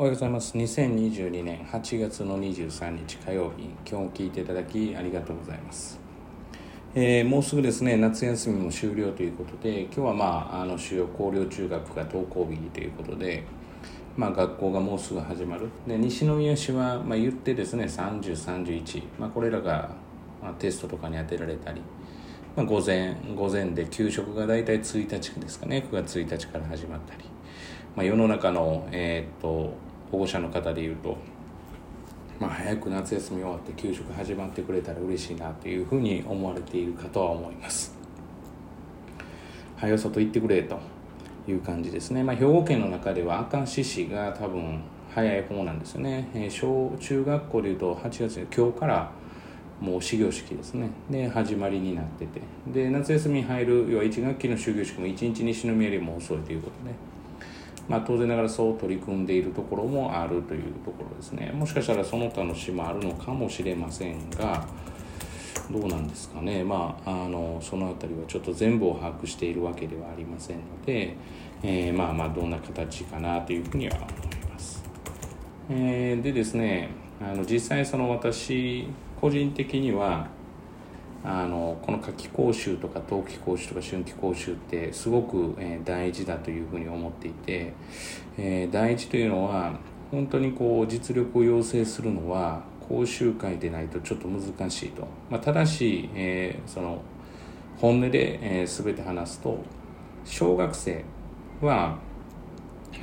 おはようございます。2022年8月の23日火曜日、今日も聞いていただきありがとうございます。えー、もうすぐですね、夏休みも終了ということで、今日はまあ、あの主要高陵中学が登校日ということで、まあ、学校がもうすぐ始まる。で、西宮市は、まあ、言ってですね、30、31、まあ、これらが、ま、テストとかに当てられたり、まあ、午前、午前で給食が大体1日ですかね、9月1日から始まったり、まあ、世の中の、えー、っと保護者の方でいうと、まあ、早く夏休み終わって給食始まってくれたら嬉しいなというふうに思われているかとは思います。早外行ってくれという感じですね、まあ、兵庫県の中では明石市が多分早い方なんですよね、えー、小中学校でいうと8月今日からもう始業式ですね。で始まりになってて。で夏休みに入る要は1学期の終業式も1日西宮よりも遅いということで、まあ、当然ながらそう取り組んでいるところもあるというところですね。もしかしたらその他の市もあるのかもしれませんがどうなんですかね。まああのその辺りはちょっと全部を把握しているわけではありませんので、えー、まあまあどんな形かなというふうには思います、えー、でですねあの実際その私個人的にはあのこの夏季講習とか冬季講習とか春季講習ってすごく、え、大事だというふうに思っていて、えー、大事というのは本当にこう実力を要請するのは講習会でないとちょっと難しいと、まあ、ただし、えー、その本音で、えー、全て話すと小学生は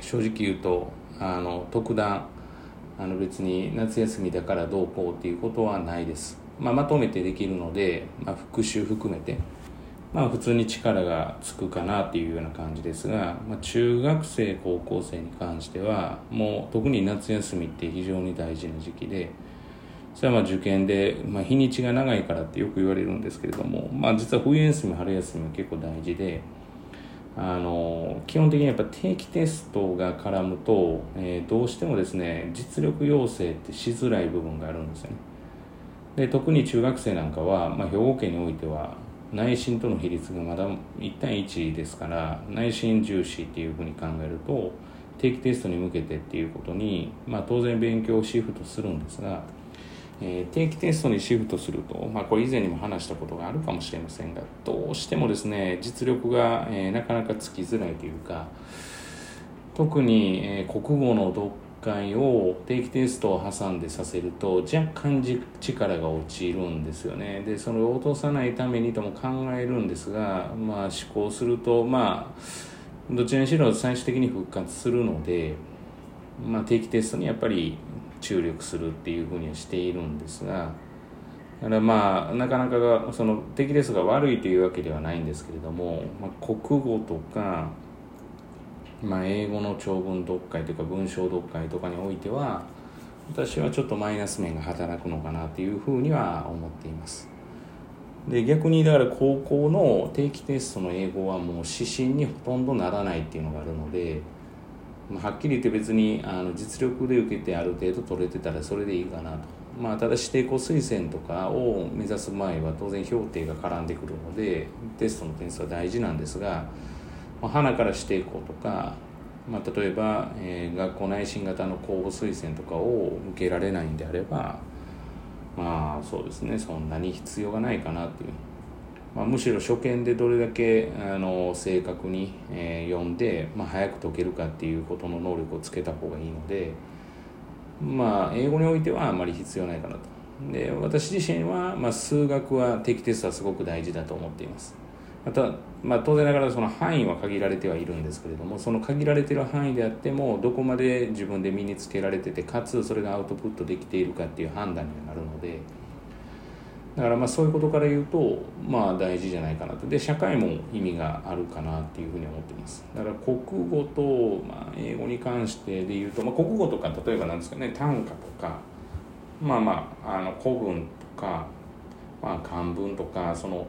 正直言うとあの特段あの別に夏休みだからどうこうっていうことはないです、まあ、まとめてできるので、まあ、復習含めて、まあ、普通に力がつくかなっていうような感じですが、まあ、中学生高校生に関してはもう特に夏休みって非常に大事な時期でそれはまあ受験で、まあ、日にちが長いからってよく言われるんですけれども、まあ、実は冬休み春休みは結構大事で。あの基本的にやっぱ定期テストが絡むと、えー、どうしてもですね実力要請ってしづらい部分があるんですよねで特に中学生なんかは、まあ、兵庫県においては内心との比率がまだ1対1ですから内心重視っていうふうに考えると定期テストに向けてっていうことに、まあ、当然勉強をシフトするんですがえー、定期テストにシフトすると、まあ、これ以前にも話したことがあるかもしれませんがどうしてもですね実力が、えー、なかなかつきづらいというか特に、えー、国語の読解を定期テストを挟んでさせると若干力が落ちるんですよね。でそれを落とさないためにとも考えるんですがまあ思考するとまあどちらにしろ最終的に復活するので、まあ、定期テストにやっぱり注力するっていうふうにはしているんですがだからまあなかなかがその敵ですが悪いというわけではないんですけれども、まあ、国語とか、まあ、英語の長文読解というか文章読解とかにおいては私はちょっとマイナス面が働くのかなというふうには思っていますで逆にだから高校の定期テストの英語はもう指針にほとんどならないっていうのがあるのでまあはっきり言って別にあの実力で受けてある程度取れてたらそれでいいかなと。まあ、ただ指定校推薦とかを目指す前は当然評定が絡んでくるのでテストの点数は大事なんですが、まあ、花から指定校とか、まあ、例えば、えー、学校内申型の公募推薦とかを受けられないんであればまあそうですねそんなに必要がないかなっていうまあ、むしろ初見でどれだけあの正確に、えー、読んで、まあ、早く解けるかっていうことの能力をつけた方がいいので、まあ、英語においてはあまり必要ないかなと。で私自身は、まあ、数学は定期テストはすごく大事だと思っています。また、まあ、当然ながらその範囲は限られてはいるんですけれどもその限られてる範囲であってもどこまで自分で身につけられててかつそれがアウトプットできているかっていう判断にはなるので。だからまあそういうことから言うとまあ大事じゃないかなとで社会も意味があるかなっていうふうに思ってますだから国語と、まあ、英語に関してで言うと、まあ、国語とか例えばなんですかね短歌とかまあまああの古文とか、まあ、漢文とかその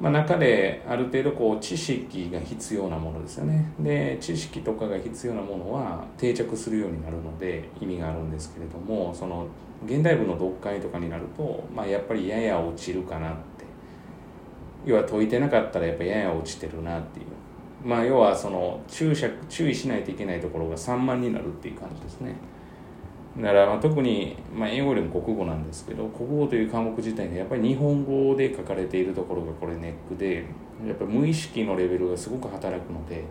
まあ、中である程度こう知識が必要なものですよね。で知識とかが必要なものは定着するようになるので意味があるんですけれどもその現代文の読解とかになると、まあ、やっぱりやや落ちるかなって。要は解いてなかったらやっぱやや落ちてるなっていう。まあ要はその注釈注意しないといけないところが散漫になるっていう感じですね。だから特に、まあ、英語よりも国語なんですけど国語という科目自体がやっぱり日本語で書かれているところがこれネックでやっぱり無意識のレベルがすごく働くので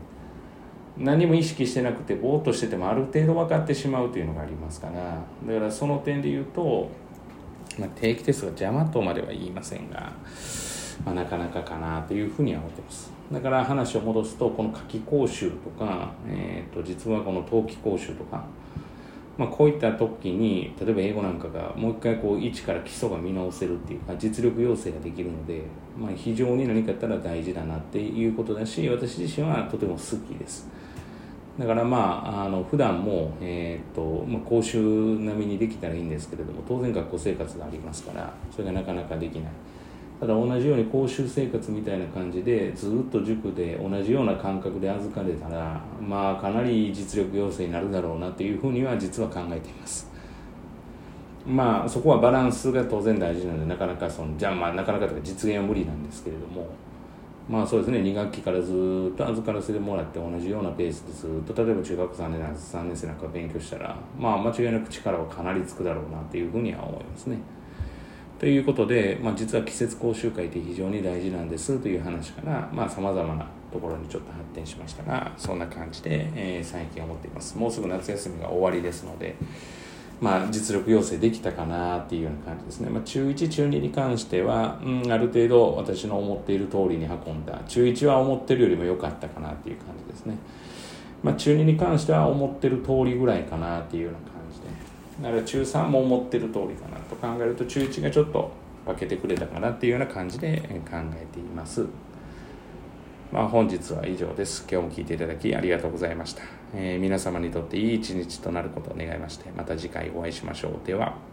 何も意識してなくてぼーっとしててもある程度分かってしまうというのがありますからだからその点で言うと、まあ、定期テストが邪魔とまでは言いませんが、まあ、なかなかかなというふうには思ってます。だから話を戻すとこの夏季講習とか、えー、と実はこの冬季講習とかまあ、こういった時に例えば英語なんかがもう一回こう一から基礎が見直せるっていうか実力養成ができるので、まあ、非常に何かやったら大事だなっていうことだし私自身はとても好きです。だからまああの普段もえー、っとまあ、講習並みにできたらいいんですけれども当然学校生活がありますからそれがなかなかできない。ただ同じように講習生活みたいな感じでずっと塾で同じような感覚で預かれたらまあかなり実力要請になるだろうなというふうには実は考えていますまあそこはバランスが当然大事なのでなかなかそのじゃあまあなかなかとか実現は無理なんですけれどもまあそうですね2学期からずっと預からせてもらって同じようなペースでずっと例えば中学3年生3年生なんか勉強したらまあ間違いなく力はかなりつくだろうなっていうふうには思いますね。ということで、まあ、実は季節講習会って非常に大事なんですという話からさまざ、まなところにちょっと発展しましたがそんな感じで、えー、最近思っています。もうすぐ夏休みが終わりですので、まあ、実力要請できたかなっていうような感じですね、まあ、中1中2に関しては、うん、ある程度私の思っている通りに運んだ。中1は思ってるよりも良かったかなっていう感じですね、まあ、中2に関しては思ってる通りぐらいかなっていうような感じでだから中3も思ってる通りかなと考えると中1がちょっと分けてくれたかなっていうような感じで考えています。まあ、本日は以上です。今日も聞いていただきありがとうございました。えー、皆様にとっていい一日となることを願いまして、また次回お会いしましょう。では。